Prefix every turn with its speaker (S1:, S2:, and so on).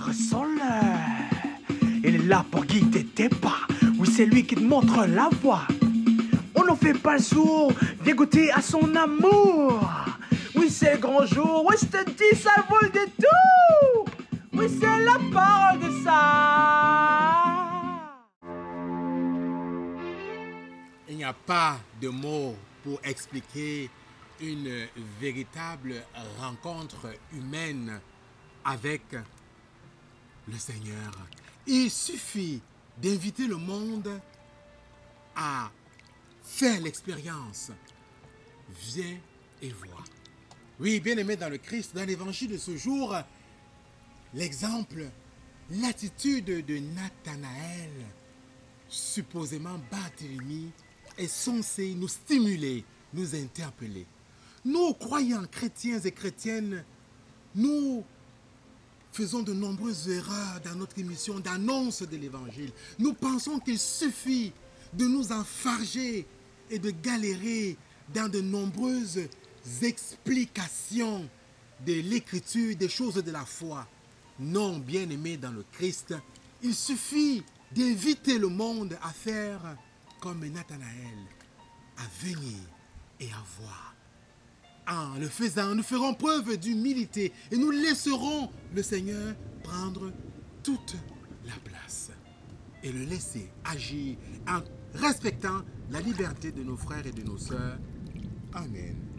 S1: ressens-le. Il est là pour guider tes pas. Oui, c'est lui qui te montre la voie. On n'en fait pas le sourd, viens goûter à son amour. Oui, c'est le grand jour, oui, je te dis, ça vaut le détour. Oui, c'est la parole de ça.
S2: Il n'y a pas de mots pour expliquer une véritable rencontre humaine avec le Seigneur. Il suffit d'inviter le monde à faire l'expérience. Viens et vois. Oui, bien aimé dans le Christ, dans l'évangile de ce jour, l'exemple, l'attitude de Nathanaël, supposément Barthélemy, est censé nous stimuler, nous interpeller. Nous, croyants chrétiens et chrétiennes, nous faisons de nombreuses erreurs dans notre émission d'annonce de l'Évangile. Nous pensons qu'il suffit de nous enfarger et de galérer dans de nombreuses explications de l'écriture, des choses de la foi. Non, bien aimé dans le Christ, il suffit d'inviter le monde à faire comme Nathanaël, à venir et à voir. En le faisant, nous ferons preuve d'humilité et nous laisserons le Seigneur prendre toute la place et le laisser agir en respectant la liberté de nos frères et de nos sœurs. Amen.